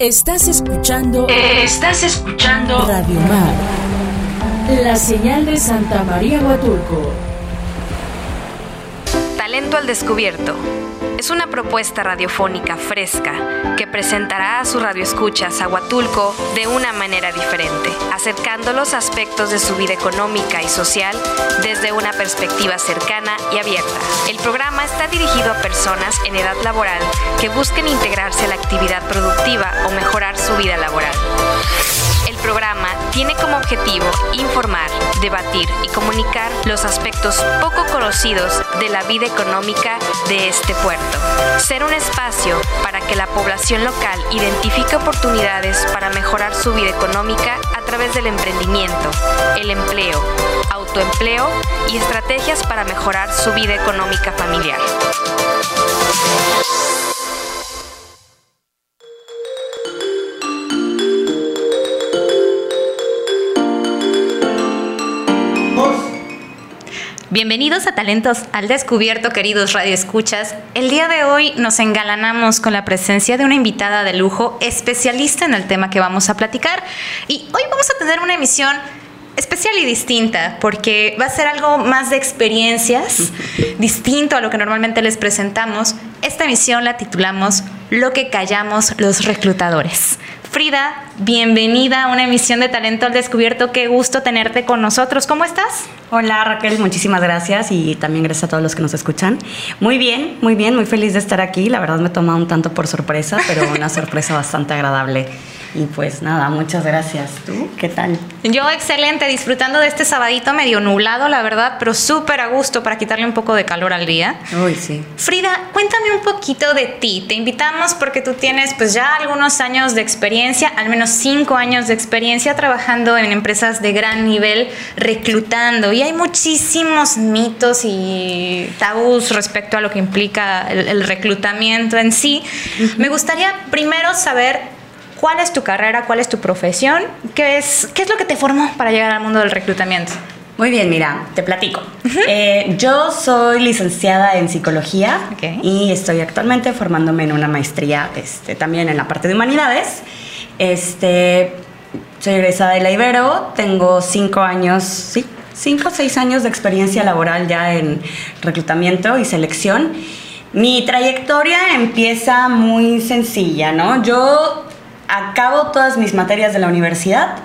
Estás escuchando. Estás escuchando. Radio Mar. La señal de Santa María Huatulco. Talento al descubierto. Es una propuesta radiofónica fresca que presentará a sus radioescuchas a Huatulco de una manera diferente, acercando los aspectos de su vida económica y social desde una perspectiva cercana y abierta. El programa está dirigido a personas en edad laboral que busquen integrarse a la actividad productiva o mejorar su vida laboral. El programa tiene como objetivo informar, debatir y comunicar los aspectos poco conocidos de la vida económica de este puerto. Ser un espacio para que la población local identifique oportunidades para mejorar su vida económica a través del emprendimiento, el empleo, autoempleo y estrategias para mejorar su vida económica familiar. Bienvenidos a Talentos al Descubierto, queridos radioescuchas. El día de hoy nos engalanamos con la presencia de una invitada de lujo, especialista en el tema que vamos a platicar. Y hoy vamos a tener una emisión especial y distinta, porque va a ser algo más de experiencias, distinto a lo que normalmente les presentamos. Esta emisión la titulamos Lo que callamos los reclutadores. Frida, bienvenida a una emisión de Talento al Descubierto. Qué gusto tenerte con nosotros. ¿Cómo estás? Hola Raquel, muchísimas gracias y también gracias a todos los que nos escuchan. Muy bien, muy bien, muy feliz de estar aquí. La verdad me toma un tanto por sorpresa, pero una sorpresa bastante agradable. Y pues nada, muchas gracias. ¿Tú qué tal? Yo excelente, disfrutando de este sabadito medio nublado, la verdad, pero súper a gusto para quitarle un poco de calor al día. Uy, sí. Frida, cuéntame un poquito de ti. Te invitamos porque tú tienes pues ya algunos años de experiencia, al menos cinco años de experiencia trabajando en empresas de gran nivel, reclutando. Y hay muchísimos mitos y tabús respecto a lo que implica el, reclutamiento en sí. Me gustaría primero saber ¿Cuál es tu carrera? ¿Cuál es tu profesión? ¿Qué es, qué es lo que te formó para llegar al mundo del reclutamiento? Muy bien, mira, te platico. Eh, yo soy licenciada en psicología y estoy actualmente formándome en una maestría este, también en la parte de humanidades. Este, soy egresada de la Ibero, tengo cinco años, sí, cinco o seis años de experiencia laboral ya en reclutamiento y selección. Mi trayectoria empieza muy sencilla, ¿no? Yo acabo todas mis materias de la universidad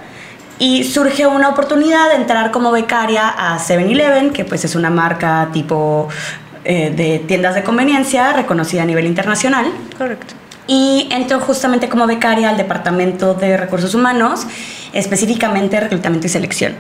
y surge una oportunidad de entrar como becaria a 7-Eleven, que pues es una marca tipo eh, de tiendas de conveniencia reconocida a nivel internacional. Correcto. Y entro justamente como becaria al Departamento de Recursos Humanos, específicamente reclutamiento y selección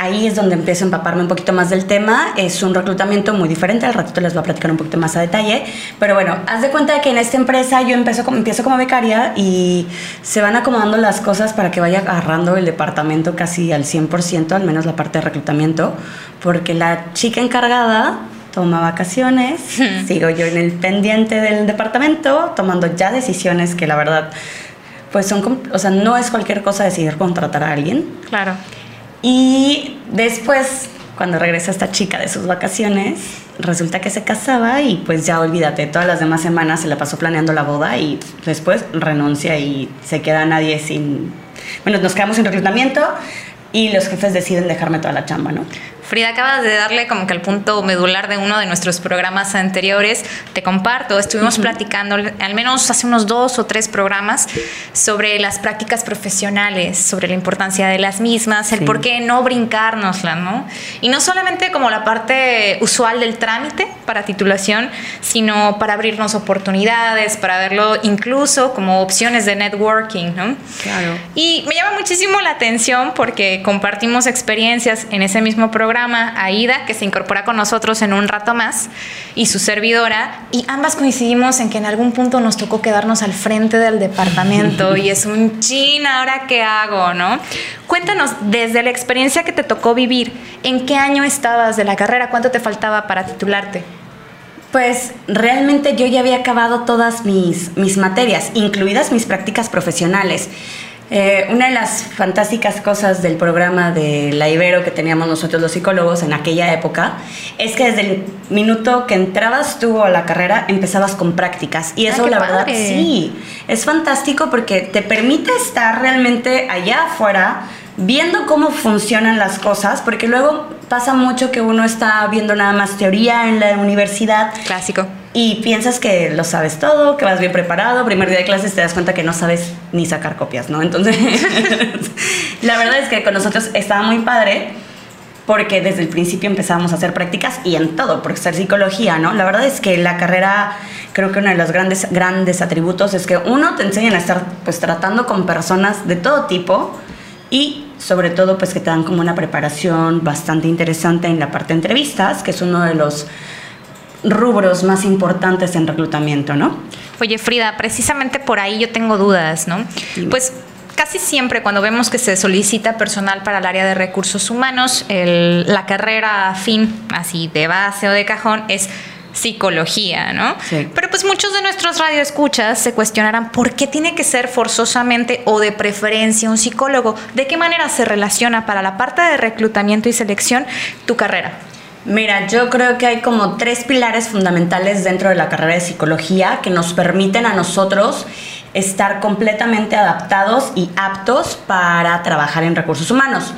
ahí es donde empiezo a empaparme un poquito más del tema. Es un reclutamiento muy diferente, al ratito les voy a platicar un poquito más a detalle. Pero bueno, haz de cuenta que en esta empresa yo empiezo como, empiezo como becaria y se van acomodando las cosas para que vaya agarrando el departamento casi al 100%, al menos la parte de reclutamiento, porque la chica encargada toma vacaciones, sigo yo en el pendiente del departamento, tomando ya decisiones que la verdad, pues son, o sea, no es cualquier cosa decidir contratar a alguien. Claro. Y después, cuando regresa esta chica de sus vacaciones, resulta que se casaba y pues ya olvídate, todas las demás semanas se la pasó planeando la boda y después renuncia y se queda nadie sin... Bueno, nos quedamos sin reclutamiento y los jefes deciden dejarme toda la chamba, ¿no? Frida, acabas de darle como que el punto medular de uno de nuestros programas anteriores. Te comparto, estuvimos platicando al menos hace unos dos o tres programas sobre las prácticas profesionales, sobre la importancia de las mismas, el por qué no brincárnosla, ¿no? Y no solamente como la parte usual del trámite para titulación, sino para abrirnos oportunidades, para verlo incluso como opciones de networking, ¿no? Claro. Y me llama muchísimo la atención porque compartimos experiencias en ese mismo programa Aida, que se incorpora con nosotros en un rato más, y su servidora, y ambas coincidimos en que en algún punto nos tocó quedarnos al frente del departamento y es un chin, ahora qué hago, ¿no? Cuéntanos, desde la experiencia que te tocó vivir, ¿en qué año estabas de la carrera? ¿Cuánto te faltaba para titularte? Pues realmente yo ya había acabado todas mis, mis materias, incluidas mis prácticas profesionales. Eh, una de las fantásticas cosas del programa de la Ibero que teníamos nosotros los psicólogos en aquella época es que desde el minuto que entrabas tú a la carrera empezabas con prácticas. Y eso la verdad sí, es fantástico porque te permite estar realmente allá afuera viendo cómo funcionan las cosas, porque luego pasa mucho que uno está viendo nada más teoría en la universidad. Clásico. Y piensas que lo sabes todo, que vas bien preparado, primer día de clases te das cuenta que no sabes ni sacar copias, ¿no? Entonces, la verdad es que con nosotros estaba muy padre porque desde el principio empezábamos a hacer prácticas y en todo, por ser psicología, ¿no? La verdad es que la carrera, creo que uno de los grandes, grandes atributos es que uno te enseñan a estar pues tratando con personas de todo tipo, y sobre todo pues que te dan como una preparación bastante interesante en la parte de entrevistas, que es uno de los rubros más importantes en reclutamiento, ¿no? Oye, Frida, precisamente por ahí yo tengo dudas, ¿no? Pues casi siempre cuando vemos que se solicita personal para el área de recursos humanos, la carrera fin, así de base o de cajón, es psicología, ¿no? Sí. Pero pues muchos de nuestros radioescuchas se cuestionarán por qué tiene que ser forzosamente o de preferencia un psicólogo. ¿De qué manera se relaciona para la parte de reclutamiento y selección tu carrera? Mira, yo creo que hay como tres pilares fundamentales dentro de la carrera de psicología que nos permiten a nosotros estar completamente adaptados y aptos para trabajar en recursos humanos.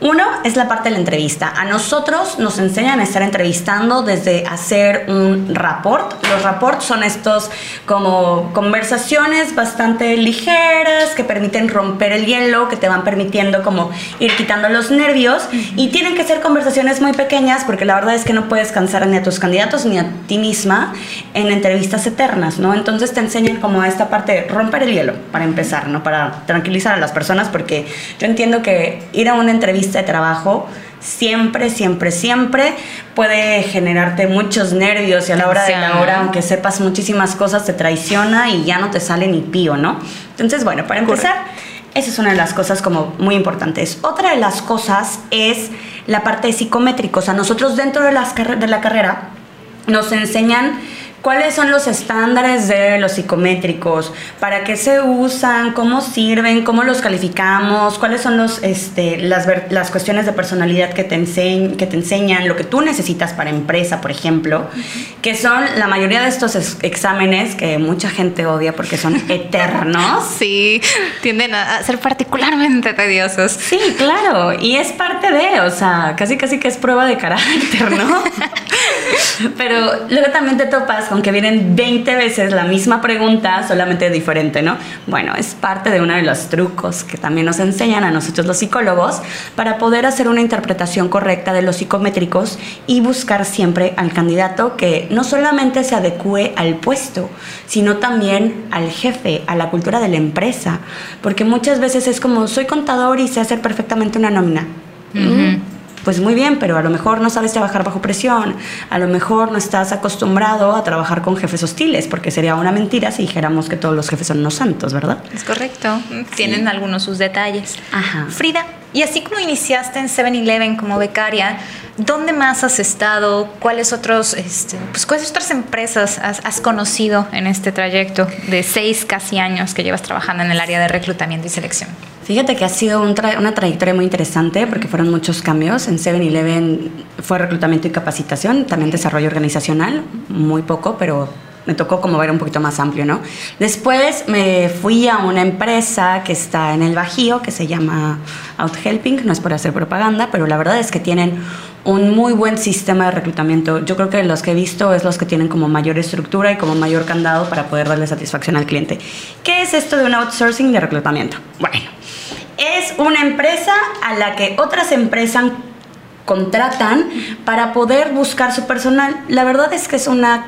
Uno es la parte de la entrevista. A nosotros nos enseñan a estar entrevistando desde hacer un rapport. Los rapports son estos como conversaciones bastante ligeras que permiten romper el hielo, que te van permitiendo como ir quitando los nervios y tienen que ser conversaciones muy pequeñas porque la verdad es que no puedes cansar ni a tus candidatos ni a ti misma en entrevistas eternas, ¿no? Entonces te enseñan como a esta parte de romper el hielo para empezar, ¿no? Para tranquilizar a las personas porque yo entiendo que ir a una entrevista de trabajo siempre, siempre, siempre puede generarte muchos nervios y a la hora de la hora, aunque sepas muchísimas cosas, te traiciona y ya no te sale ni pío, ¿no? Entonces, bueno, para empezar, esa es una de las cosas como muy importantes. Otra de las cosas es la parte de psicométricos. A nosotros dentro de, las de la carrera nos enseñan ¿Cuáles son los estándares de los psicométricos? ¿Para qué se usan? ¿Cómo sirven? ¿Cómo los calificamos? ¿Cuáles son los, este, las, las cuestiones de personalidad que te, enseñ que te enseñan? Lo que tú necesitas para empresa, por ejemplo, que son la mayoría de estos exámenes que mucha gente odia porque son eternos. Sí, tienden a ser particularmente tediosos. Sí, claro, y es parte de, o sea, casi casi que es prueba de carácter, ¿no? Pero luego también te topas aunque vienen 20 veces la misma pregunta, solamente diferente, ¿no? Bueno, es parte de uno de los trucos que también nos enseñan a nosotros los psicólogos para poder hacer una interpretación correcta de los psicométricos y buscar siempre al candidato que no solamente se adecue al puesto, sino también al jefe, a la cultura de la empresa, porque muchas veces es como soy contador y sé hacer perfectamente una nómina pues muy bien, pero a lo mejor no sabes trabajar bajo presión, a lo mejor no estás acostumbrado a trabajar con jefes hostiles, porque sería una mentira si dijéramos que todos los jefes son unos santos, ¿verdad? Es correcto, tienen algunos sus detalles. Ajá. Frida, y así como iniciaste en 7-Eleven como becaria, ¿dónde más has estado? ¿Cuáles, otros, este, pues, ¿cuáles otras empresas has, has, conocido en este trayecto de seis casi años que llevas trabajando en el área de reclutamiento y selección? Fíjate que ha sido una trayectoria muy interesante porque fueron muchos cambios. En 7-Eleven fue reclutamiento y capacitación, también desarrollo organizacional, muy poco, pero me tocó como ver un poquito más amplio, ¿no? Después me fui a una empresa que está en el Bajío, que se llama OutHelping, no es por hacer propaganda, pero la verdad es que tienen un muy buen sistema de reclutamiento. Yo creo que los que he visto es los que tienen como mayor estructura y como mayor candado para poder darle satisfacción al cliente. ¿Qué es esto de un outsourcing de reclutamiento? Bueno, es una empresa a la que otras empresas contratan para poder buscar su personal. La verdad es que es una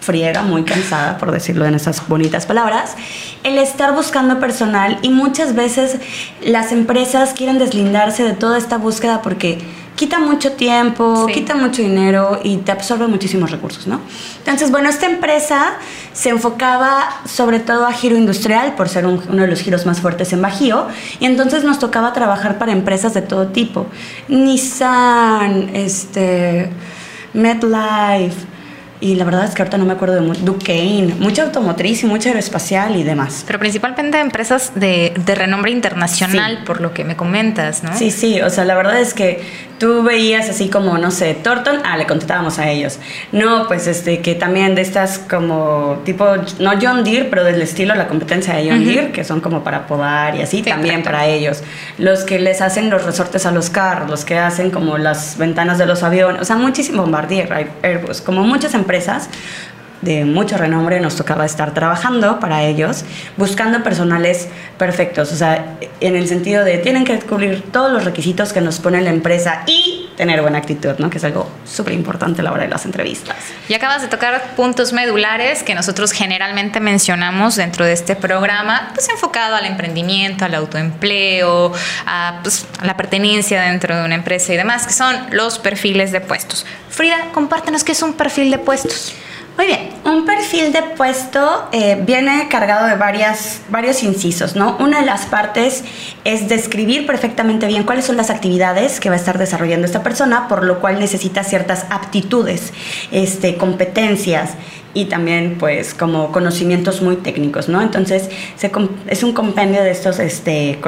friega, muy cansada, por decirlo en esas bonitas palabras, el estar buscando personal y muchas veces las empresas quieren deslindarse de toda esta búsqueda porque quita mucho tiempo, quita mucho dinero y te absorbe muchísimos recursos, ¿no? Entonces, bueno, esta empresa se enfocaba sobre todo a giro industrial, por ser uno de los giros más fuertes en Bajío, y entonces nos tocaba trabajar para empresas de todo tipo. Nissan, este, MetLife, y la verdad es que ahorita no me acuerdo de Duquesne, mucha automotriz y mucha aeroespacial y demás. Pero principalmente empresas de, de renombre internacional, por lo que me comentas, ¿no? Sí, sí, o sea, la verdad es que tú veías así como, no sé, Thornton, ah, le contestábamos a ellos. No, pues este, que también de estas como tipo, no John Deere, pero del estilo la competencia de John Deere, que son como para podar y así, también para ellos. Los que les hacen los resortes a los carros, los que hacen como las ventanas de los aviones, o sea, muchísimo Bombardier, Airbus, como muchas empresas de mucho renombre nos tocaba estar trabajando para ellos, buscando personales perfectos, o sea, en el sentido de tienen que cubrir todos los requisitos que nos pone la empresa y tener buena actitud, ¿no? Que es algo súper importante a la hora de las entrevistas. Y acabas de tocar puntos medulares que nosotros generalmente mencionamos dentro de este programa, pues enfocado al emprendimiento, al autoempleo, a, pues, a la pertenencia dentro de una empresa y demás, que son los perfiles de puestos. Frida, compártenos qué es un perfil de puestos. Muy bien, un perfil de puesto eh, viene cargado de varias, varios incisos, ¿no? Una de las partes es describir perfectamente bien cuáles son las actividades que va a estar desarrollando esta persona, por lo cual necesita ciertas aptitudes, este, competencias y también pues como conocimientos muy técnicos, ¿no? Entonces es un compendio de estos este,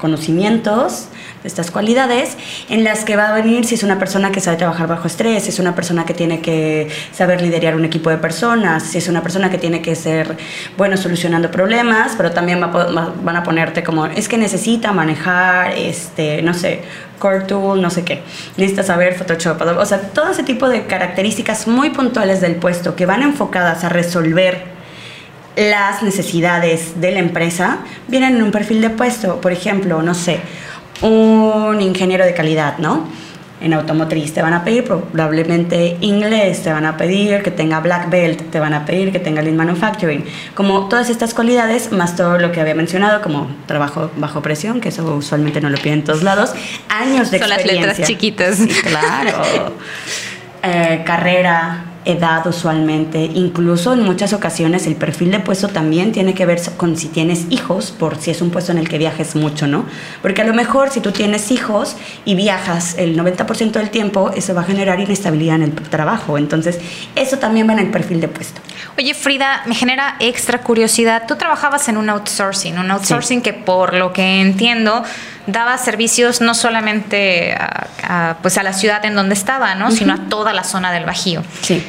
conocimientos estas cualidades en las que va a venir si es una persona que sabe trabajar bajo estrés, si es una persona que tiene que saber liderar un equipo de personas, si es una persona que tiene que ser bueno solucionando problemas, pero también van a ponerte como es que necesita manejar, este, no sé, Core Tool, no sé qué. Necesita saber Photoshop, o sea, todo ese tipo de características muy puntuales del puesto que van enfocadas a resolver las necesidades de la empresa vienen en un perfil de puesto. Por ejemplo, no sé, un ingeniero de calidad, ¿no? En automotriz te van a pedir probablemente inglés, te van a pedir que tenga black belt, te van a pedir que tenga lean manufacturing, como todas estas cualidades, más todo lo que había mencionado, como trabajo bajo presión, que eso usualmente no lo piden en todos lados, años de Son las letras chiquitas. claro. Eh, carrera, edad usualmente, incluso en muchas ocasiones el perfil de puesto también tiene que ver con si tienes hijos, por si es un puesto en el que viajes mucho, ¿no? Porque a lo mejor si tú tienes hijos y viajas el 90% del tiempo, eso va a generar inestabilidad en el trabajo, entonces eso también va en el perfil de puesto. Oye Frida, me genera extra curiosidad, tú trabajabas en un outsourcing, un outsourcing que por lo que entiendo daba servicios no solamente a, pues a la ciudad en donde estaba, ¿no? sino a toda la zona del Bajío. Sí.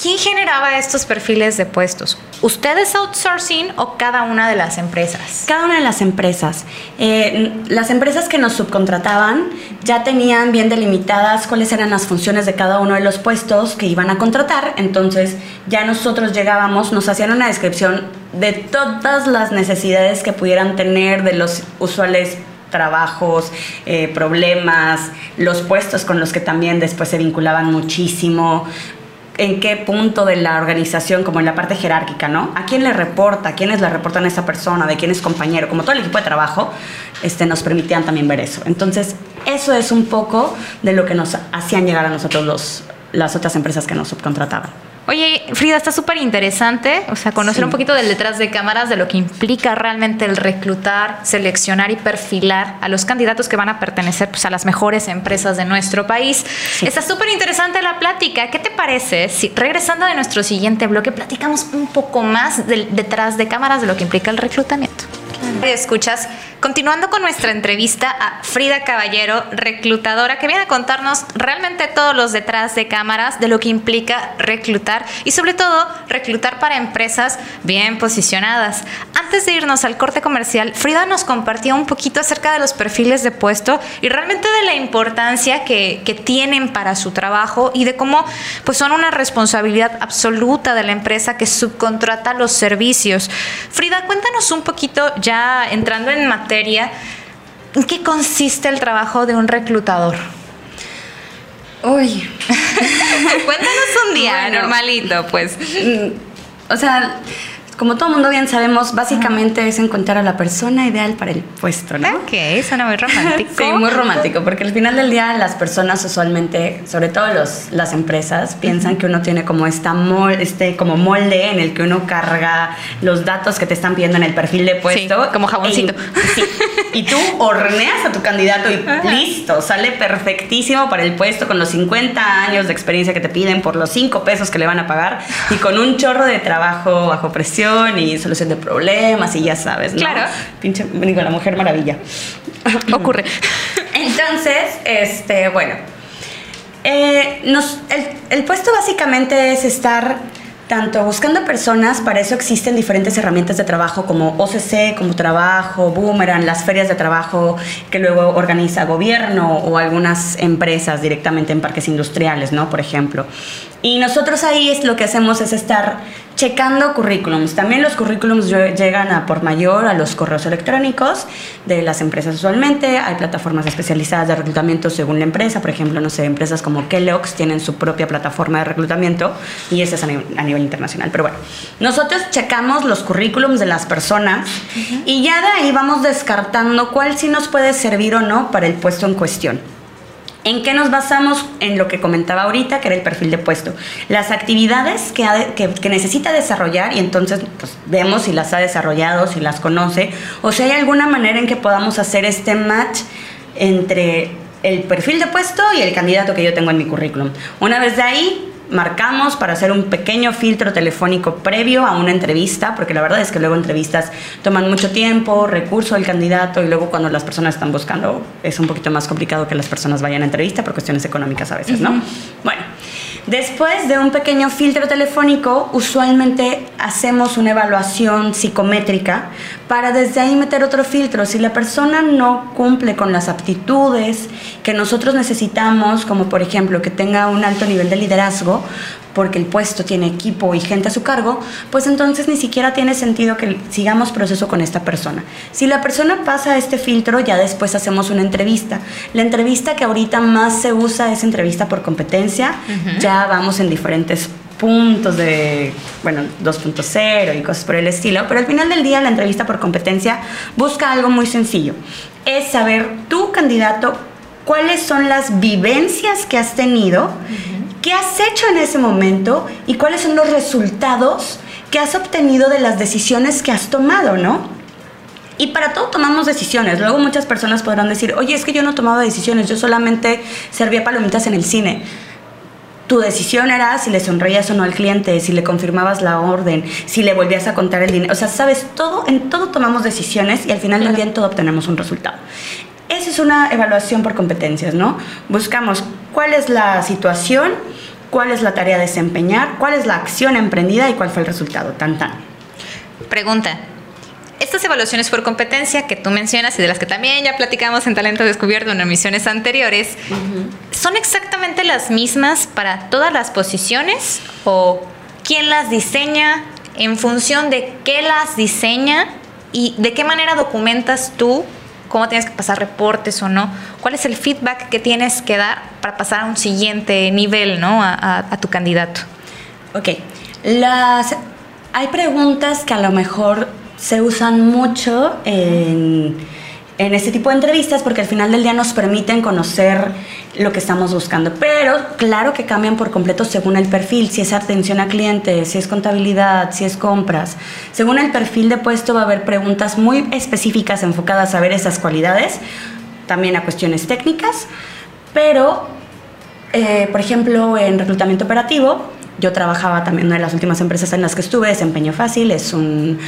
¿Quién generaba estos perfiles de puestos? ¿Ustedes outsourcing o cada una de las empresas? Cada una de las empresas. Eh, las empresas que nos subcontrataban ya tenían bien delimitadas cuáles eran las funciones de cada uno de los puestos que iban a contratar, entonces ya nosotros llegábamos, nos hacían una descripción de todas las necesidades que pudieran tener de los usuales trabajos, eh, problemas, los puestos con los que también después se vinculaban muchísimo, en qué punto de la organización, como en la parte jerárquica, ¿no? ¿A quién le reporta? ¿A quiénes le reportan a esa persona? ¿De quién es compañero? Como todo el equipo de trabajo, este, nos permitían también ver eso. Entonces, eso es un poco de lo que nos hacían llegar a nosotros los, las otras empresas que nos subcontrataban. Oye, Frida, está súper interesante, o sea, conocer un poquito del detrás de cámaras, de lo que implica realmente el reclutar, seleccionar y perfilar a los candidatos que van a pertenecer pues, a las mejores empresas de nuestro país. Está súper interesante la plática. ¿Qué te parece si regresando de nuestro siguiente bloque platicamos un poco más del detrás de cámaras de lo que implica el reclutamiento? Escuchas, continuando con nuestra entrevista a Frida Caballero, reclutadora, que viene a contarnos realmente todos los detrás de cámaras de lo que implica reclutar y sobre todo reclutar para empresas bien posicionadas. Antes de irnos al corte comercial, Frida nos compartió un poquito acerca de los perfiles de puesto y realmente de la importancia que, que tienen para su trabajo y de cómo pues son una responsabilidad absoluta de la empresa que subcontrata los servicios. Frida, cuéntanos un poquito ya ya entrando en materia, ¿en qué consiste el trabajo de un reclutador? Uy. Cuéntanos un día normalito, pues. O sea, como todo mundo bien sabemos, básicamente es encontrar a la persona ideal para el puesto, ¿no? Ok, suena muy romántico. sí, muy romántico, porque al final del día las personas usualmente, sobre todo los, las empresas, piensan que uno tiene como esta este como molde en el que uno carga los datos que te están pidiendo en el perfil de puesto. Sí, como jaboncito. Y, tú horneas a tu candidato y listo, sale perfectísimo para el puesto con los 50 años de experiencia que te piden por los 5 pesos que le van a pagar y con un chorro de trabajo bajo presión y solución de problemas y ya sabes, ¿no? Claro. Pinche, digo, la mujer maravilla. Ocurre. Entonces, este, bueno, eh, nos, el, el puesto básicamente es estar tanto buscando personas, para eso existen diferentes herramientas de trabajo como OCC, como trabajo, Boomerang, las ferias de trabajo que luego organiza gobierno o algunas empresas directamente en parques industriales, ¿no? Por ejemplo. Y nosotros ahí es lo que hacemos es estar checando currículums. También los currículums llegan a por mayor a los correos electrónicos de las empresas usualmente. Hay plataformas especializadas de reclutamiento según la empresa. Por ejemplo, no sé, empresas como Kellogg's tienen su propia plataforma de reclutamiento y esa es a nivel, internacional. Pero bueno, nosotros checamos los currículums de las personas y ya de ahí vamos descartando cuál sí nos puede servir o no para el puesto en cuestión. ¿En qué nos basamos? En lo que comentaba ahorita, que era el perfil de puesto. Las actividades que, necesita desarrollar y entonces pues, vemos si las ha desarrollado, si las conoce, o si hay alguna manera en que podamos hacer este match entre el perfil de puesto y el candidato que yo tengo en mi currículum. Una vez de ahí, marcamos para hacer un pequeño filtro telefónico previo a una entrevista, porque la verdad es que luego entrevistas toman mucho tiempo, recurso del candidato y luego cuando las personas están buscando es un poquito más complicado que las personas vayan a entrevista por cuestiones económicas a veces, ¿no? Bueno, después de un pequeño filtro telefónico, usualmente hacemos una evaluación psicométrica para desde ahí meter otro filtro. Si la persona no cumple con las aptitudes que nosotros necesitamos, como por ejemplo que tenga un alto nivel de liderazgo, porque el puesto tiene equipo y gente a su cargo, pues entonces ni siquiera tiene sentido que sigamos proceso con esta persona. Si la persona pasa este filtro, ya después hacemos una entrevista. La entrevista que ahorita más se usa es entrevista por competencia. Ya vamos en diferentes puntos de, bueno, 2.0 y cosas por el estilo, pero al final del día la entrevista por competencia busca algo muy sencillo. Es saber tu candidato cuáles son las vivencias que has tenido ¿Qué has hecho en ese momento y cuáles son los resultados que has obtenido de las decisiones que has tomado, ¿no? Y para todo tomamos decisiones. Luego muchas personas podrán decir, oye, es que yo no tomaba decisiones, yo solamente servía palomitas en el cine. Tu decisión era si le sonreías o no al cliente, si le confirmabas la orden, si le volvías a contar el dinero. O sea, sabes, todo, en todo tomamos decisiones y al final del día en todo obtenemos un resultado. Esa es una evaluación por competencias, ¿no? Buscamos cuál es la situación, cuál es la tarea a desempeñar, cuál es la acción emprendida y cuál fue el resultado. Tan, tan. Pregunta. Estas evaluaciones por competencia que tú mencionas y de las que también ya platicamos en Talento Descubierto en emisiones anteriores, ¿son exactamente las mismas para todas las posiciones o quién las diseña en función de qué las diseña y de qué manera documentas tú cómo tienes que pasar reportes o no, cuál es el feedback que tienes que dar para pasar a un siguiente nivel, ¿no? A, tu candidato. Ok, las, hay preguntas que a lo mejor se usan mucho en en este tipo de entrevistas porque al final del día nos permiten conocer lo que estamos buscando. Pero claro que cambian por completo según el perfil, si es atención a clientes, si es contabilidad, si es compras. Según el perfil de puesto va a haber preguntas muy específicas enfocadas a ver esas cualidades, también a cuestiones técnicas, pero eh, por ejemplo en reclutamiento operativo, yo trabajaba también una de las últimas empresas en las que estuve, Desempeño Fácil, es un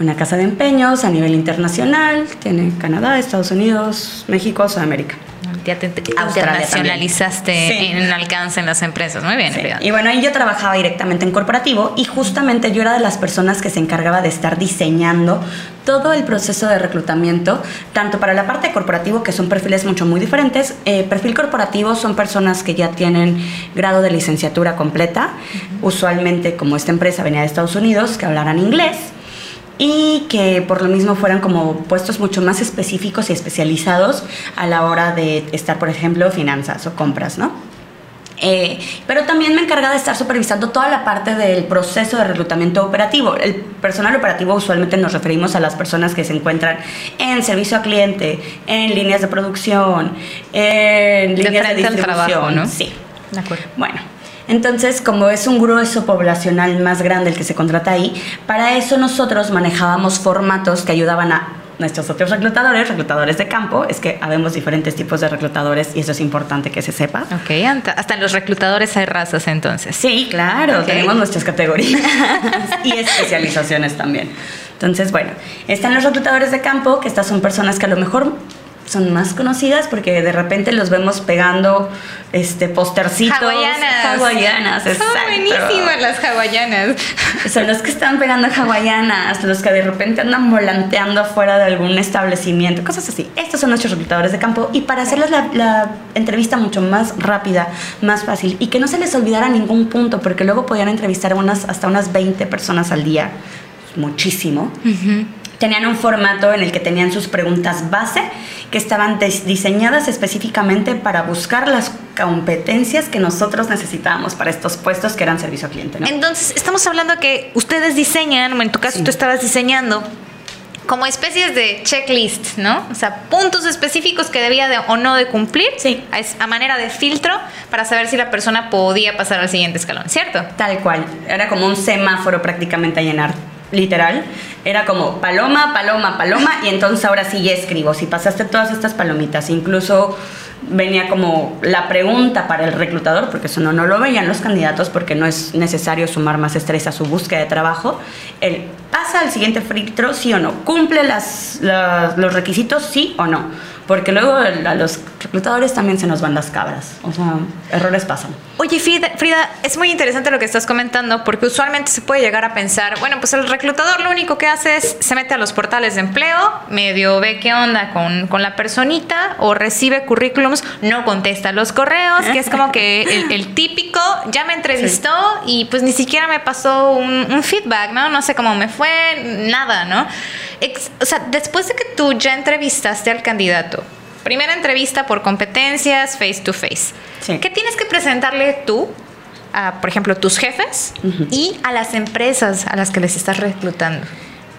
una casa de empeños a nivel internacional, tiene Canadá, Estados Unidos, México, Sudamérica. Ya te, internacionalizaste en alcance en las empresas. Muy bien, Y bueno, ahí yo trabajaba directamente en corporativo y justamente yo era de las personas que se encargaba de estar diseñando todo el proceso de reclutamiento, tanto para la parte de corporativo, que son perfiles mucho muy diferentes. Eh, perfil corporativo son personas que ya tienen grado de licenciatura completa, usualmente como esta empresa venía de Estados Unidos, que hablaran inglés y que por lo mismo fueran como puestos mucho más específicos y especializados a la hora de estar, por ejemplo, finanzas o compras, ¿no? Eh, pero también me encarga de estar supervisando toda la parte del proceso de reclutamiento operativo. El personal operativo usualmente nos referimos a las personas que se encuentran en servicio a cliente, en líneas de producción, en líneas de, distribución. Trabajo, ¿no? Sí. De acuerdo. Bueno. Entonces, como es un grueso poblacional más grande el que se contrata ahí, para eso nosotros manejábamos formatos que ayudaban a nuestros otros reclutadores, reclutadores de campo, es que habemos diferentes tipos de reclutadores y eso es importante que se sepa. Ok, hasta en los reclutadores hay razas entonces. Sí, claro, tenemos nuestras categorías y especializaciones también. Entonces, bueno, están los reclutadores de campo, que estas son personas que a lo mejor son más conocidas porque de repente los vemos pegando este postercitos. Hawaianas. Hawaianas son buenísimas las hawaianas. Son los que están pegando hawaianas los que de repente andan volanteando afuera de algún establecimiento cosas así. Estos son nuestros reclutadores de campo y para hacerles la, la entrevista mucho más rápida más fácil y que no se les olvidara ningún punto porque luego podían entrevistar unas hasta unas 20 personas al día. Muchísimo tenían un formato en el que tenían sus preguntas base que estaban diseñadas específicamente para buscar las competencias que nosotros necesitábamos para estos puestos que eran servicio al cliente. Entonces, estamos hablando que ustedes diseñan, o en tu caso tú estabas diseñando como especies de checklist, ¿no? O sea, puntos específicos que debía de o no de cumplir sí. a, a, manera de filtro para saber si la persona podía pasar al siguiente escalón, ¿cierto? Tal cual. Era como un semáforo prácticamente a llenar literal, era como paloma, paloma, paloma, y entonces ahora sí ya escribo. Si pasaste todas estas palomitas, incluso venía como la pregunta para el reclutador, porque eso no, no lo veían los candidatos, porque no es necesario sumar más estrés a su búsqueda de trabajo. El pasa al siguiente filtro, sí o no. ¿Cumple las, los requisitos, sí o no? Porque luego a los reclutadores también se nos van las cabras. O sea, errores pasan. Oye, Frida, es muy interesante lo que estás comentando porque usualmente se puede llegar a pensar, bueno, pues el reclutador lo único que hace es se mete a los portales de empleo, medio ve qué onda con, con la personita o recibe currículums, no contesta los correos, que es como que el, típico, ya me entrevistó y pues ni siquiera me pasó un, un feedback, ¿no? No sé cómo me fue, nada, ¿no? o sea, después de que tú ya entrevistaste al candidato, primera entrevista por competencias, face to face, ¿qué tienes que presentarle tú a, por ejemplo, tus jefes y a las empresas a las que les estás reclutando?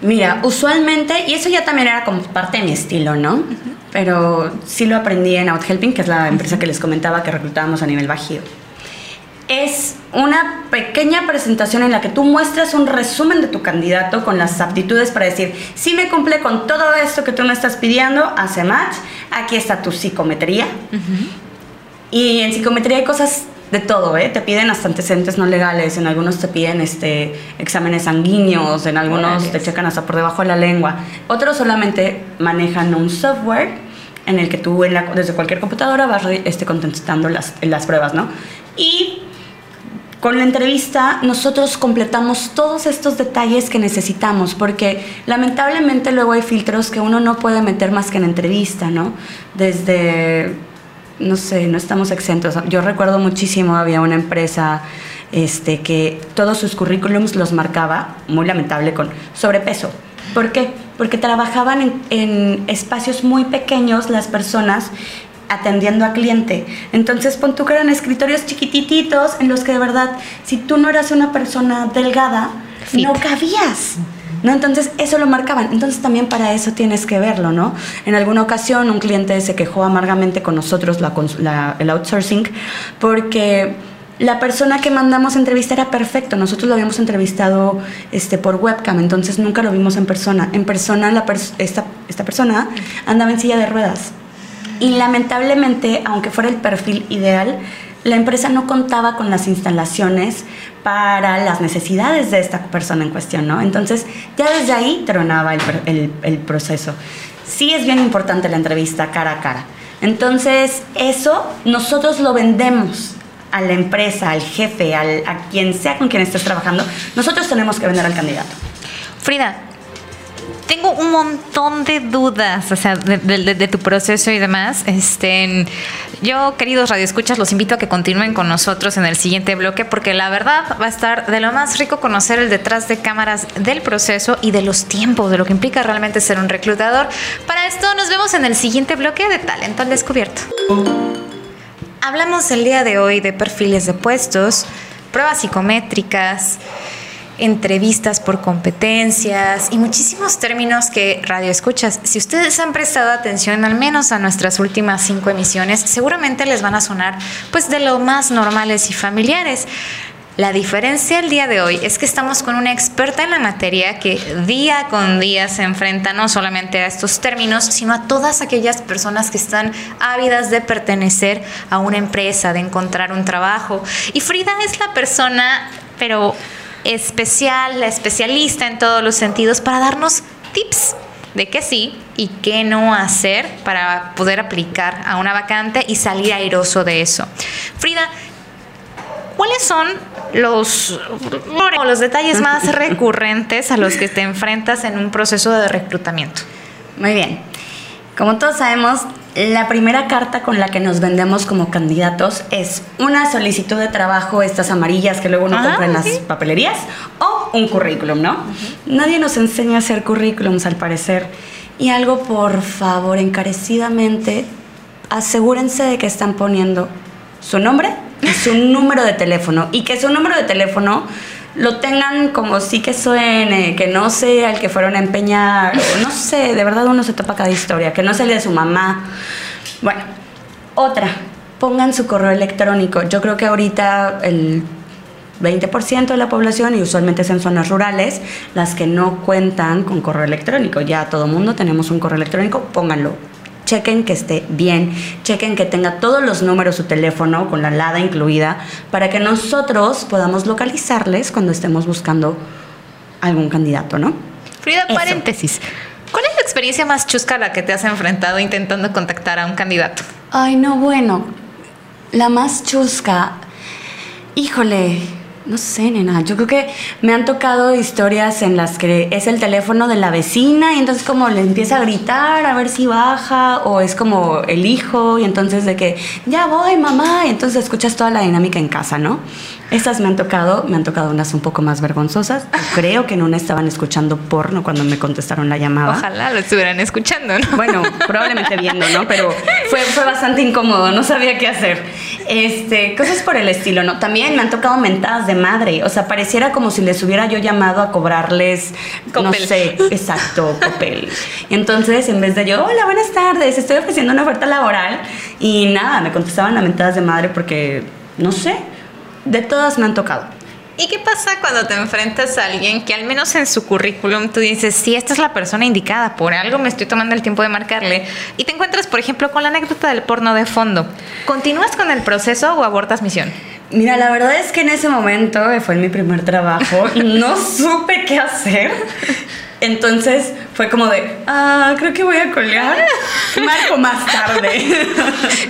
Mira, usualmente, y eso ya también era como parte de mi estilo, ¿no? Pero sí lo aprendí en OutHelping, que es la empresa que les comentaba que reclutábamos a nivel bajío es una pequeña presentación en la que tú muestras un resumen de tu candidato con las aptitudes para decir, si me cumple con todo esto que tú me estás pidiendo, hace match, aquí está tu psicometría. Y en psicometría hay cosas de todo, ¿eh? Te piden hasta antecedentes no legales, en algunos te piden este, exámenes sanguíneos, en algunos te checan hasta por debajo de la lengua. Otros solamente manejan un software en el que tú desde cualquier computadora vas este, contestando las, las pruebas, ¿no? Y con la entrevista nosotros completamos todos estos detalles que necesitamos, porque lamentablemente luego hay filtros que uno no puede meter más que en entrevista, ¿no? Desde, no sé, no estamos exentos. Yo recuerdo muchísimo, había una empresa este, que todos sus currículums los marcaba, muy lamentable, con sobrepeso. ¿Por qué? Porque trabajaban en, en espacios muy pequeños las personas atendiendo a cliente. Entonces, pon tú que eran escritorios chiquititos en los que de verdad, si tú no eras una persona delgada, no cabías. ¿No? Entonces eso lo marcaban. Entonces también para eso tienes que verlo, ¿no? En alguna ocasión un cliente se quejó amargamente con nosotros, la, el outsourcing, porque la persona que mandamos a entrevistar era perfecto. Nosotros lo habíamos entrevistado este, por webcam, entonces nunca lo vimos en persona. En persona la esta, esta persona andaba en silla de ruedas. Y lamentablemente, aunque fuera el perfil ideal, la empresa no contaba con las instalaciones para las necesidades de esta persona en cuestión, ¿no? Entonces, ya desde ahí tronaba el, el, proceso. Sí es bien importante la entrevista cara a cara. Entonces, eso nosotros lo vendemos a la empresa, al jefe, al, a quien sea con quien estés trabajando. Nosotros tenemos que vender al candidato. Frida, tengo un montón de dudas, o sea, de, tu proceso y demás. Este, yo, queridos radioescuchas, los invito a que continúen con nosotros en el siguiente bloque, porque la verdad va a estar de lo más rico conocer el detrás de cámaras del proceso y de los tiempos, de lo que implica realmente ser un reclutador. Para esto nos vemos en el siguiente bloque de Talento al Descubierto. hablamos el día de hoy de perfiles de puestos, pruebas psicométricas, entrevistas por competencias y muchísimos términos que radio escuchas. Si ustedes han prestado atención al menos a nuestras últimas cinco emisiones, seguramente les van a sonar pues de lo más normales y familiares. La diferencia el día de hoy es que estamos con una experta en la materia que día con día se enfrenta no solamente a estos términos, sino a todas aquellas personas que están ávidas de pertenecer a una empresa, de encontrar un trabajo. Y Frida es la persona, pero especial, la especialista en todos los sentidos para darnos tips de qué sí y qué no hacer para poder aplicar a una vacante y salir airoso de eso. Frida, ¿cuáles son los, los detalles más recurrentes a los que te enfrentas en un proceso de reclutamiento? Muy bien. Como todos sabemos, la primera carta con la que nos vendemos como candidatos es una solicitud de trabajo, estas amarillas que luego uno compra en las papelerías, o un currículum, ¿no? Nadie nos enseña a hacer currículums al parecer. Y algo, por favor, encarecidamente, asegúrense de que están poniendo su nombre y su número de teléfono. Y que su número de teléfono lo tengan como sí que suene, que no sea el que fueron a empeñar, no sé, de verdad uno se topa cada historia, que no sea el de su mamá. Bueno, otra, pongan su correo electrónico. Yo creo que ahorita el 20% de la población, y usualmente es en zonas rurales, las que no cuentan con correo electrónico. Ya todo mundo tenemos un correo electrónico, pónganlo chequen que esté bien, chequen que tenga todos los números su teléfono con la LADA incluida para que nosotros podamos localizarles cuando estemos buscando algún candidato, ¿no? Frida, paréntesis. ¿Cuál es la experiencia más chusca a la que te has enfrentado intentando contactar a un candidato? Ay, no, bueno, la más chusca, híjole, no sé, nena. Yo creo que me han tocado historias en las que es el teléfono de la vecina y entonces como le empieza a gritar a ver si baja o es como el hijo y entonces de que ya voy mamá y entonces escuchas toda la dinámica en casa, ¿no? Estas me han tocado, me han tocado unas un poco más vergonzosas. Creo que en una estaban escuchando porno cuando me contestaron la llamada. Ojalá lo estuvieran escuchando, ¿no? Bueno, probablemente viendo, ¿no? Pero fue, fue bastante incómodo, no sabía qué hacer. Este, cosas por el estilo, ¿no? También me han tocado mentadas de madre. O sea, pareciera como si les hubiera yo llamado a cobrarles, no sé, exacto, copel. Entonces, en vez de yo, hola, buenas tardes, estoy ofreciendo una oferta laboral. Y nada, me contestaban lamentadas de madre porque, no sé, de todas me han tocado. ¿Y qué pasa cuando te enfrentas a alguien que al menos en su currículum tú dices, sí, esta es la persona indicada, por algo me estoy tomando el tiempo de marcarle, y te encuentras, por ejemplo, con la anécdota del porno de fondo? ¿Continúas con el proceso o abortas misión? Mira, la verdad es que en ese momento fue mi primer trabajo no supe qué hacer. Entonces fue como de, ah, creo que voy a colgar. Marco más tarde.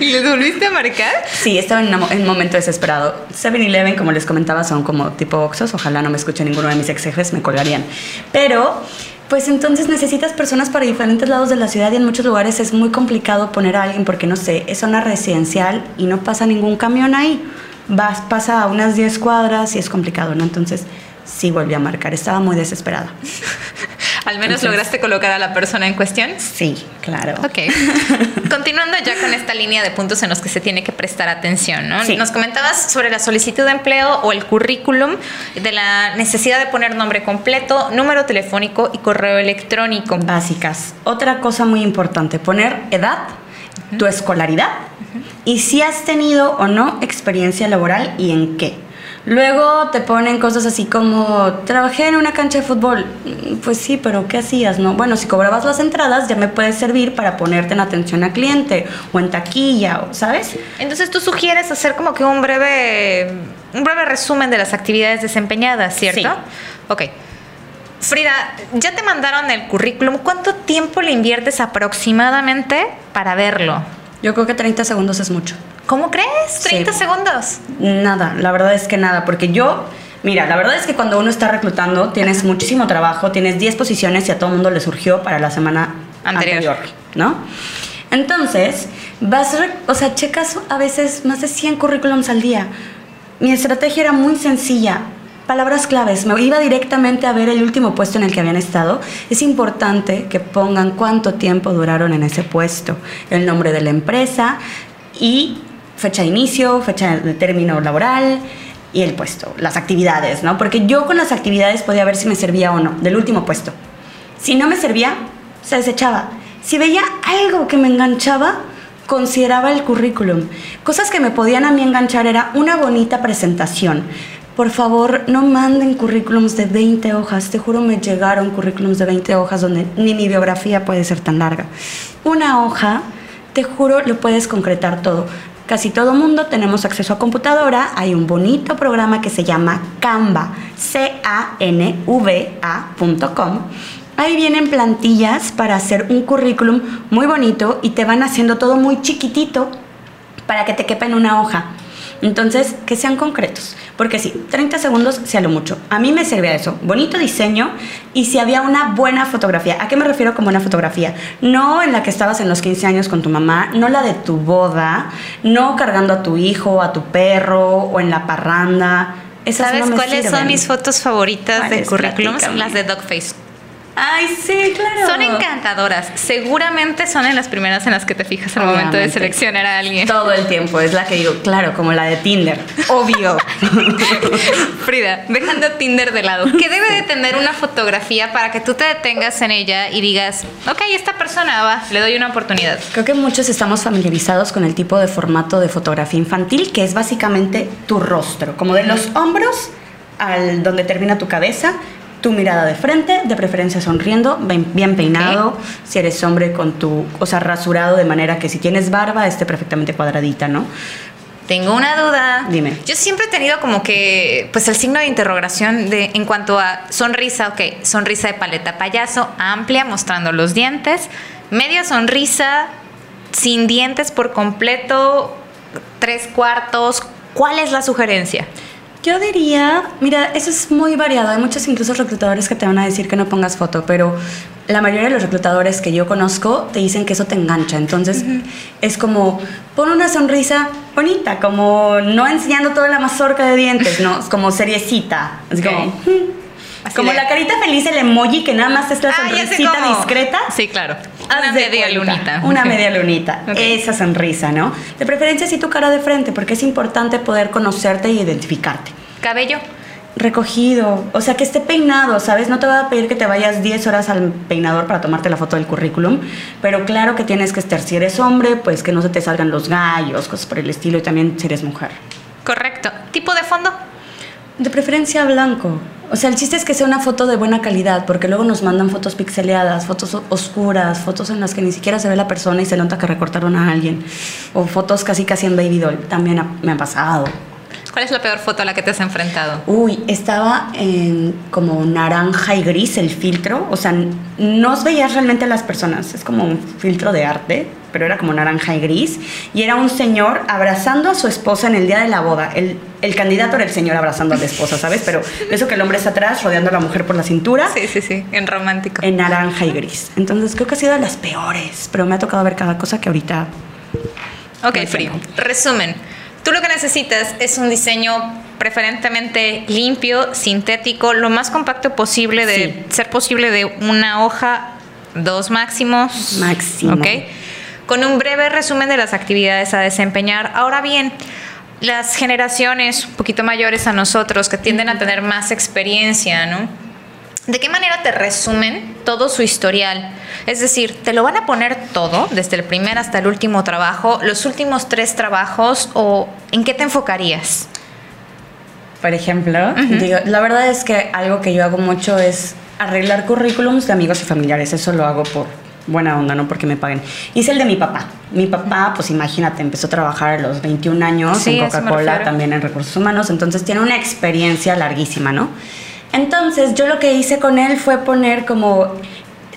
¿Y le volviste a marcar? Sí, estaba en, un momento desesperado. 7-Eleven, como les comentaba, son como tipo Oxos. Ojalá no me escuche ninguno de mis ex jefes, me colgarían. Pero pues entonces necesitas personas para diferentes lados de la ciudad y en muchos lugares es muy complicado poner a alguien porque no sé, es zona residencial y no pasa ningún camión ahí. Vas, pasa a unas 10 cuadras y es complicado, ¿no? Entonces sí volví a marcar, estaba muy desesperada. ¿Al menos lograste colocar a la persona en cuestión? Sí, claro. Ok. Continuando ya con esta línea de puntos en los que se tiene que prestar atención, ¿no? Nos comentabas sobre la solicitud de empleo o el currículum, de la necesidad de poner nombre completo, número telefónico y correo electrónico. Básicas. Otra cosa muy importante, poner edad, tu escolaridad y si has tenido o no experiencia laboral y en qué. Luego te ponen cosas así como, trabajé en una cancha de fútbol. Pues sí, pero ¿qué hacías? No? Bueno, si cobrabas las entradas ya me puede servir para ponerte en atención al cliente o en taquilla, ¿sabes? Entonces tú sugieres hacer como que un breve, un breve resumen de las actividades desempeñadas, ¿cierto? Sí. Ok. Frida, ya te mandaron el currículum. ¿Cuánto tiempo le inviertes aproximadamente para verlo? Yo creo que 30 segundos es mucho. ¿Cómo crees? ¿30 segundos? Nada, la verdad es que nada, porque yo, mira, la verdad es que cuando uno está reclutando tienes muchísimo trabajo, tienes 10 posiciones y a todo el mundo le surgió para la semana anterior, ¿no? Entonces, vas, o sea, checas a veces más de 100 currículums al día. Mi estrategia era muy sencilla palabras claves. Me iba directamente a ver el último puesto en el que habían estado. Es importante que pongan cuánto tiempo duraron en ese puesto, el nombre de la empresa y fecha de inicio, fecha de término laboral y el puesto, las actividades, ¿no? Porque yo con las actividades podía ver si me servía o no, del último puesto. Si no me servía, se desechaba. Si veía algo que me enganchaba, consideraba el currículum. Cosas que me podían a mí enganchar era una bonita presentación. Por favor, no manden currículums de 20 hojas. Te juro, me llegaron currículums de 20 hojas donde ni mi biografía puede ser tan larga. Una hoja, te juro, lo puedes concretar todo. Casi todo mundo tenemos acceso a computadora. Hay un bonito programa que se llama Canva, C-A-N-V-A.com. Ahí vienen plantillas para hacer un currículum muy bonito y te van haciendo todo muy chiquitito para que te quepa en una hoja. Entonces, que sean concretos. Porque sí, 30 segundos sea lo mucho. A mí me servía eso. Bonito diseño y si había una buena fotografía. ¿A qué me refiero con buena fotografía? No en la que estabas en los 15 años con tu mamá, no la de tu boda, no cargando a tu hijo, a tu perro o en la parranda. Esas ¿Sabes cuáles son mis fotos favoritas de currículum? Las de Dogface. Ay, sí, claro. Son encantadoras. Seguramente son en las primeras en las que te fijas al momento de seleccionar a alguien. Todo el tiempo, es la que digo, claro, como la de Tinder. Obvio. Frida, dejando Tinder de lado, ¿qué debe de tener una fotografía para que tú te detengas en ella y digas, ok, esta persona va, le doy una oportunidad? Creo que muchos estamos familiarizados con el tipo de formato de fotografía infantil, que es básicamente tu rostro, como de los hombros al donde termina tu cabeza tu mirada de frente, de preferencia sonriendo, bien peinado, si eres hombre con tu, o sea, rasurado de manera que si tienes barba esté perfectamente cuadradita, ¿no? Tengo una duda. Dime. Yo siempre he tenido como que, pues el signo de interrogación de, en cuanto a sonrisa, ok, sonrisa de paleta payaso, amplia, mostrando los dientes, media sonrisa, sin dientes por completo, tres cuartos. ¿Cuál es la sugerencia? Yo diría, mira, eso es muy variado. Hay muchos incluso reclutadores que te van a decir que no pongas foto, pero la mayoría de los reclutadores que yo conozco te dicen que eso te engancha. Entonces es como, pon una sonrisa bonita, como no enseñando toda la mazorca de dientes, no, como seriecita. Como, hmm". como la carita feliz, el emoji que nada más es la ah, sonrisita discreta. Sí, claro. Una media lunita. Una media lunita. Esa sonrisa, ¿no? De preferencia sí tu cara de frente, porque es importante poder conocerte y identificarte. Cabello. Recogido, o sea, que esté peinado, ¿sabes? No te voy a pedir que te vayas 10 horas al peinador para tomarte la foto del currículum, pero claro que tienes que estar, si eres hombre, pues que no se te salgan los gallos, cosas por el estilo, y también si eres mujer. Correcto. ¿Tipo de fondo? De preferencia blanco. O sea, el chiste es que sea una foto de buena calidad, porque luego nos mandan fotos pixeleadas, fotos oscuras, fotos en las que ni siquiera se ve la persona y se nota que recortaron a alguien, o fotos casi casi en baby doll. También me ha pasado. ¿Cuál es la peor foto a la que te has enfrentado? Uy, estaba en como naranja y gris el filtro. O sea, no veías realmente a las personas. Es como un filtro de arte, pero era como naranja y gris. Y era un señor abrazando a su esposa en el día de la boda. El, el candidato era el señor abrazando a la esposa, ¿sabes? Pero eso que el hombre está atrás rodeando a la mujer por la cintura. Sí, sí, sí, en romántico. En naranja y gris. Entonces creo que ha sido de las peores, pero me ha tocado ver cada cosa que ahorita... Ok, frío. Resumen. Tú lo que necesitas es un diseño preferentemente limpio, sintético, lo más compacto posible, de ser posible de una hoja, dos máximos. Máximo. ¿Ok? Con un breve resumen de las actividades a desempeñar. Ahora bien, las generaciones un poquito mayores a nosotros que tienden a tener más experiencia, ¿no? ¿De qué manera te resumen todo su historial? Es decir, te lo van a poner todo, desde el primer hasta el último trabajo, los últimos tres trabajos, o en qué te enfocarías? Por ejemplo, digo, la verdad es que algo que yo hago mucho es arreglar currículums de amigos y familiares. Eso lo hago por buena onda, no porque me paguen. Hice el de mi papá. Mi papá, pues imagínate, empezó a trabajar a los 21 años en Coca-Cola, también en recursos humanos, entonces tiene una experiencia larguísima, ¿no? Entonces yo lo que hice con él fue poner como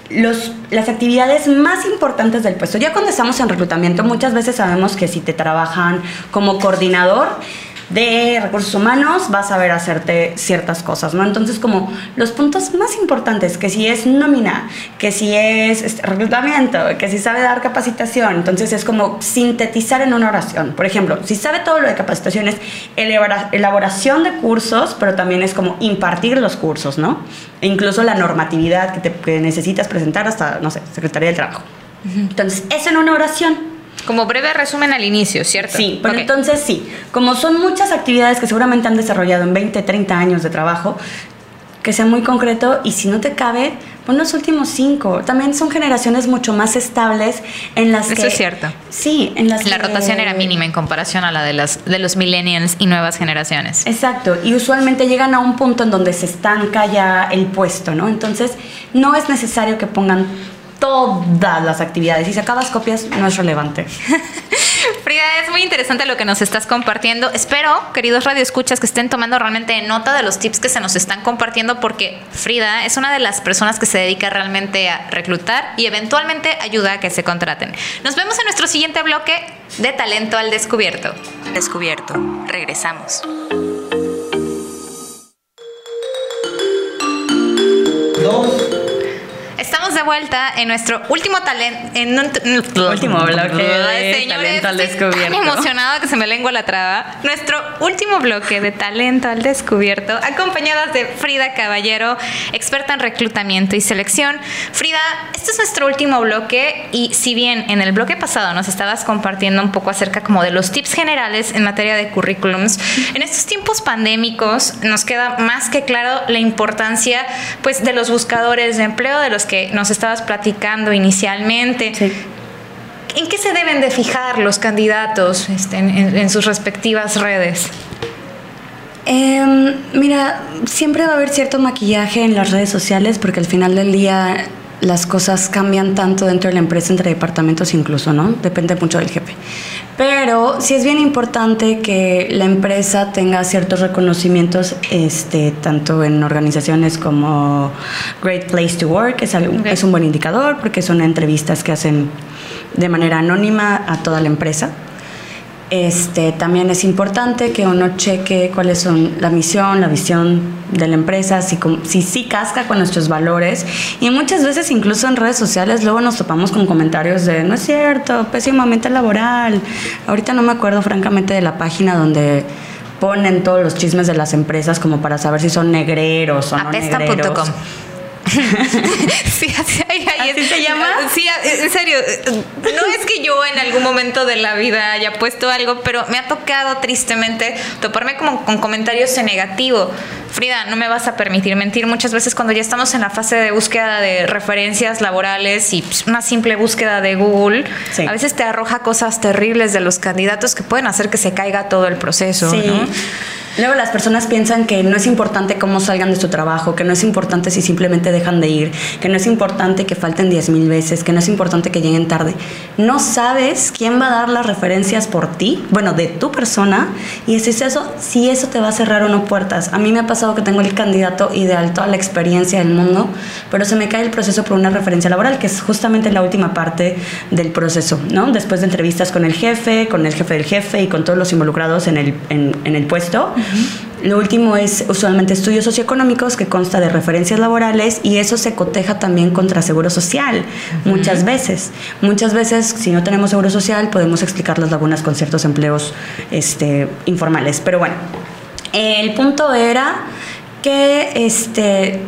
los, las actividades más importantes del puesto. Ya cuando estamos en reclutamiento, muchas veces sabemos que si te trabajan como coordinador, de recursos humanos vas a ver hacerte ciertas cosas, ¿no? Entonces, como los puntos más importantes, que si es nómina, que si es este, reclutamiento, que si sabe dar capacitación, entonces es como sintetizar en una oración. Por ejemplo, si sabe todo lo de capacitación es elaboración de cursos, pero también es como impartir los cursos, ¿no? E incluso la normatividad que, te, necesitas presentar hasta, no sé, Secretaría del Trabajo. Entonces, eso en una oración. Como breve resumen al inicio, ¿cierto? Sí, pero entonces sí, como son muchas actividades que seguramente han desarrollado en 20, 30 años de trabajo, que sea muy concreto y si no te cabe, pon los últimos cinco. También son generaciones mucho más estables en las que... Eso es cierto. Sí, en las La rotación era mínima en comparación a la de, las, de los millennials y nuevas generaciones. Exacto, y usualmente llegan a un punto en donde se estanca ya el puesto, ¿no? Entonces, no es necesario que pongan todas las actividades. Si sacabas copias, no es relevante. Frida, es muy interesante lo que nos estás compartiendo. Espero, queridos radioescuchas, que estén tomando realmente nota de los tips que se nos están compartiendo, porque Frida es una de las personas que se dedica realmente a reclutar y eventualmente ayuda a que se contraten. Nos vemos en nuestro siguiente bloque de Talento al Descubierto. Descubierto. Regresamos. De vuelta en nuestro último talento. En último bloque de Talento al Descubierto. emocionado que se me lengua la traba. Nuestro último bloque de Talento al Descubierto, acompañadas de Frida Caballero, experta en reclutamiento y selección. Frida, este es nuestro último bloque y si bien en el bloque pasado nos estabas compartiendo un poco acerca como de los tips generales en materia de currículums, en estos tiempos pandémicos nos queda más que claro la importancia pues de los buscadores de empleo, de los que nos estabas platicando inicialmente. ¿En qué se deben de fijar los candidatos este, en, sus respectivas redes? Em, mira, siempre va a haber cierto maquillaje en las redes sociales porque al final del día las cosas cambian tanto dentro de la empresa, entre departamentos incluso, ¿no? Depende mucho del jefe. Pero sí es bien importante que la empresa tenga ciertos reconocimientos, este, tanto en organizaciones como Great Place to Work, es, es un buen indicador porque son entrevistas que hacen de manera anónima a toda la empresa. Este, también es importante que uno cheque cuáles son la misión, la visión de la empresa, si, si sí casca con nuestros valores. Y muchas veces incluso en redes sociales luego nos topamos con comentarios de, no es cierto, pésimamente laboral. Ahorita no me acuerdo francamente de la página donde ponen todos los chismes de las empresas como para saber si son negreros o no negreros. sí, así, se llama? Sí, en serio. No es que yo en algún momento de la vida haya puesto algo, pero me ha tocado tristemente toparme como con comentarios en negativo. Frida, no me vas a permitir mentir. Muchas veces cuando ya estamos en la fase de búsqueda de referencias laborales y pues, una simple búsqueda de Google, a veces te arroja cosas terribles de los candidatos que pueden hacer que se caiga todo el proceso. ¿no? Luego las personas piensan que no es importante cómo salgan de su trabajo, que no es importante si simplemente dejan de ir, que no es importante que falten 10 mil veces, que no es importante que lleguen tarde. No sabes quién va a dar las referencias por ti, bueno, de tu persona, y es eso, si eso te va a cerrar o no puertas. A mí me ha pasado que tengo el candidato ideal, toda la experiencia del mundo, pero se me cae el proceso por una referencia laboral, que es justamente la última parte del proceso, ¿no? Después de entrevistas con el jefe, con el jefe del jefe y con todos los involucrados en el, en el puesto. Lo último es usualmente estudios socioeconómicos que consta de referencias laborales y eso se coteja también contra seguro social muchas veces. Muchas veces si no tenemos seguro social podemos explicar las lagunas con ciertos empleos este, informales. Pero bueno, el punto era que este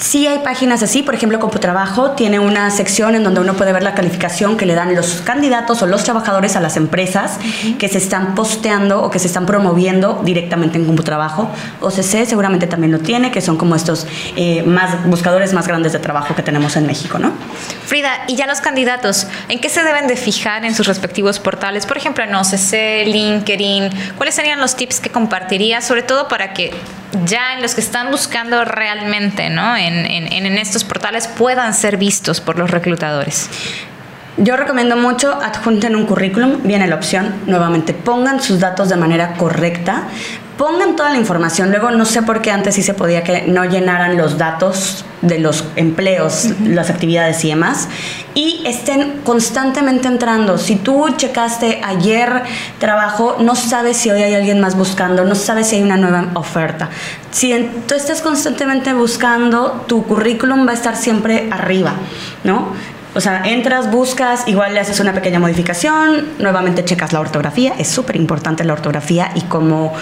Sí hay páginas así, por ejemplo, Computrabajo tiene una sección en donde uno puede ver la calificación que le dan los candidatos o los trabajadores a las empresas que se están posteando o que se están promoviendo directamente en Computrabajo. OCC seguramente también lo tiene, que son como estos eh, más buscadores más grandes de trabajo que tenemos en México, ¿no? Frida, y ya los candidatos, ¿en qué se deben de fijar en sus respectivos portales? Por ejemplo, en OCC, LinkedIn, ¿cuáles serían los tips que compartiría, sobre todo para que ya en los que están buscando realmente, ¿no? en, estos portales puedan ser vistos por los reclutadores? Yo recomiendo mucho adjunten un currículum, viene la opción, nuevamente pongan sus datos de manera correcta, pongan toda la información. Luego no sé por qué antes sí se podía que no llenaran los datos de los empleos, las actividades y demás. Y estén constantemente entrando. Si tú checaste ayer trabajo, no sabes si hoy hay alguien más buscando, no sabes si hay una nueva oferta. Si tú estás constantemente buscando, tu currículum va a estar siempre arriba, ¿no? O sea, entras, buscas, igual le haces una pequeña modificación, nuevamente checas la ortografía, es súper importante la ortografía y cómo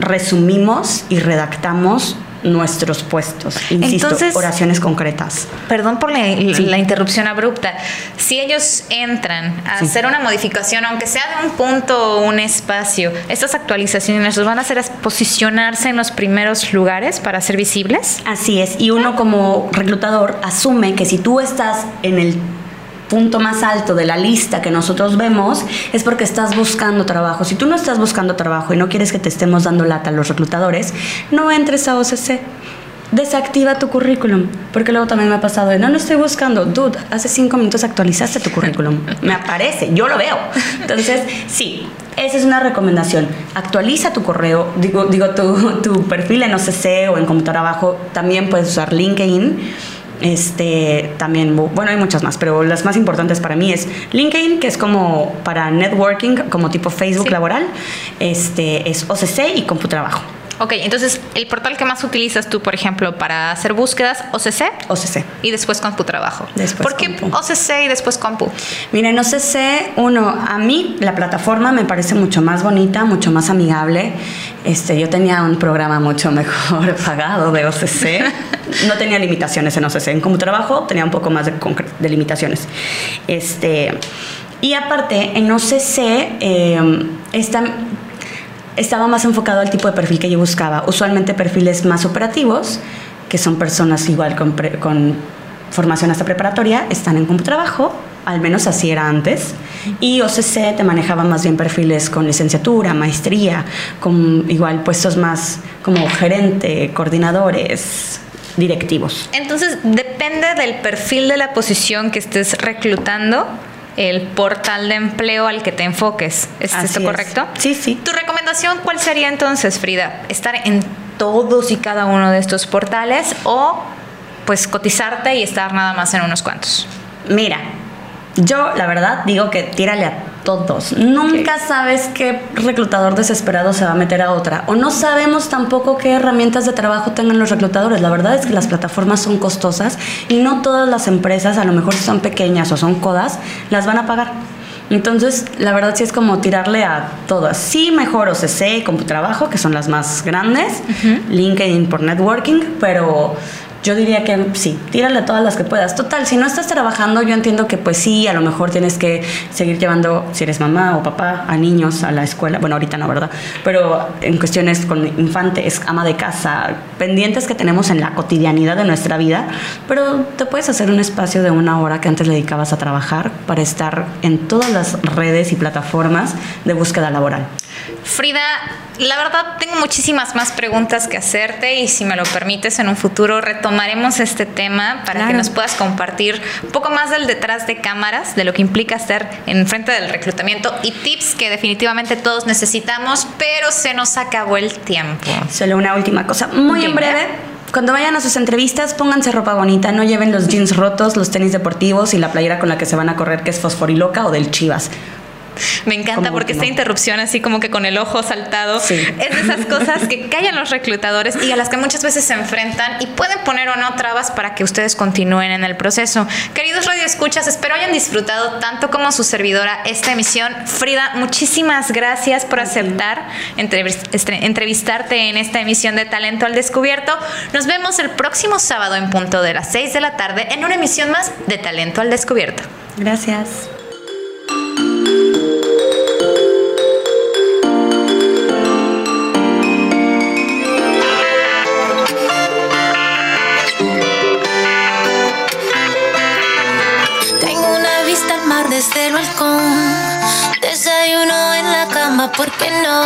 resumimos y redactamos nuestros puestos. Insisto, Entonces- oraciones concretas. Perdón por la, Sí. la interrupción abrupta. Si ellos entran a Sí. hacer una modificación, aunque sea de un punto o un espacio, estas actualizaciones los van a hacer es posicionarse en los primeros lugares para ser visibles. Así es, y uno como reclutador asume que si tú estás en el punto más alto de la lista que nosotros vemos es porque estás buscando trabajo. Si tú no estás buscando trabajo y no quieres que te estemos dando lata a los reclutadores, no entres a OCC. Desactiva tu currículum, porque luego también me ha pasado de, no, no estoy buscando, dude, hace cinco minutos actualizaste tu currículum, me aparece, yo lo veo. Entonces, sí, esa es una recomendación. Actualiza tu correo, digo, digo tu, tu perfil en OCC o en computadora abajo, también puedes usar LinkedIn. Este, también, bu- bueno, hay muchas más, pero las más importantes para mí es LinkedIn, que es como para networking, como tipo Facebook Sí. laboral, este, es OCC y CompuTrabajo, Ok, entonces el portal que más utilizas tú, por ejemplo, para hacer búsquedas, OCC OCC. y después CompuTrabajo. Después ¿Por qué Compu. OCC y después Compu? Miren, OCC, uno, a mí la plataforma me parece mucho más bonita, mucho más amigable. Este, yo tenía un programa mucho mejor pagado de OCC. No tenía limitaciones en OCC. En como trabajo tenía un poco más de, de limitaciones. Este, y aparte, en OCC eh, está- estaba más enfocado al tipo de perfil que yo buscaba. Usualmente perfiles más operativos, que son personas igual con, formación hasta preparatoria, están en trabajo, al menos así era antes. Y OCC te manejaba más bien perfiles con licenciatura, maestría, con igual puestos más como gerente, coordinadores, directivos. Entonces, depende del perfil de la posición que estés reclutando, el portal de empleo al que te enfoques. ¿Es Así esto es. correcto? Sí, sí. ¿Tu recomendación cuál sería entonces, Frida? ¿Estar en todos y cada uno de estos portales o pues cotizarte y estar nada más en unos cuantos? Mira, yo la verdad digo que tírale a todos. Nunca sabes qué reclutador desesperado se va a meter a otra. O no sabemos tampoco qué herramientas de trabajo tengan los reclutadores. La verdad es que las plataformas son costosas y no todas las empresas, a lo mejor si son pequeñas o son codas, las van a pagar. Entonces, la verdad sí es como tirarle a todas. Sí, mejor OCC, trabajo que son las más grandes, LinkedIn por networking, pero yo diría que sí, tírale todas las que puedas. Total, si no estás trabajando, yo entiendo que pues sí, a lo mejor tienes que seguir llevando, si eres mamá o papá, a niños a la escuela. Bueno, ahorita no, ¿verdad? Pero en cuestiones con infantes, ama de casa, pendientes que tenemos en la cotidianidad de nuestra vida, pero te puedes hacer un espacio de una hora que antes le dedicabas a trabajar para estar en todas las redes y plataformas de búsqueda laboral. Frida, la verdad tengo muchísimas más preguntas que hacerte y si me lo permites en un futuro retomaremos este tema para que nos puedas compartir un poco más del detrás de cámaras, de lo que implica estar en frente del reclutamiento y tips que definitivamente todos necesitamos, pero se nos acabó el tiempo. Solo una última cosa, muy en breve. Cuando vayan a sus entrevistas, pónganse ropa bonita, no lleven los jeans rotos, los tenis deportivos y la playera con la que se van a correr, que es fosforiloca o del Chivas. Me encanta porque esta interrupción así como que con el ojo saltado Sí. es de esas cosas que callan los reclutadores y a las que muchas veces se enfrentan y pueden poner o no trabas para que ustedes continúen en el proceso. Queridos radioescuchas, espero hayan disfrutado tanto como su servidora esta emisión. Frida, muchísimas gracias por aceptar estre- entrevistarte en esta emisión de Talento al Descubierto. Nos vemos el próximo sábado en punto de las 6 de la tarde en una emisión más de Talento al Descubierto. Gracias. Desde el balcón. Desayuno en la cama, ¿por qué no?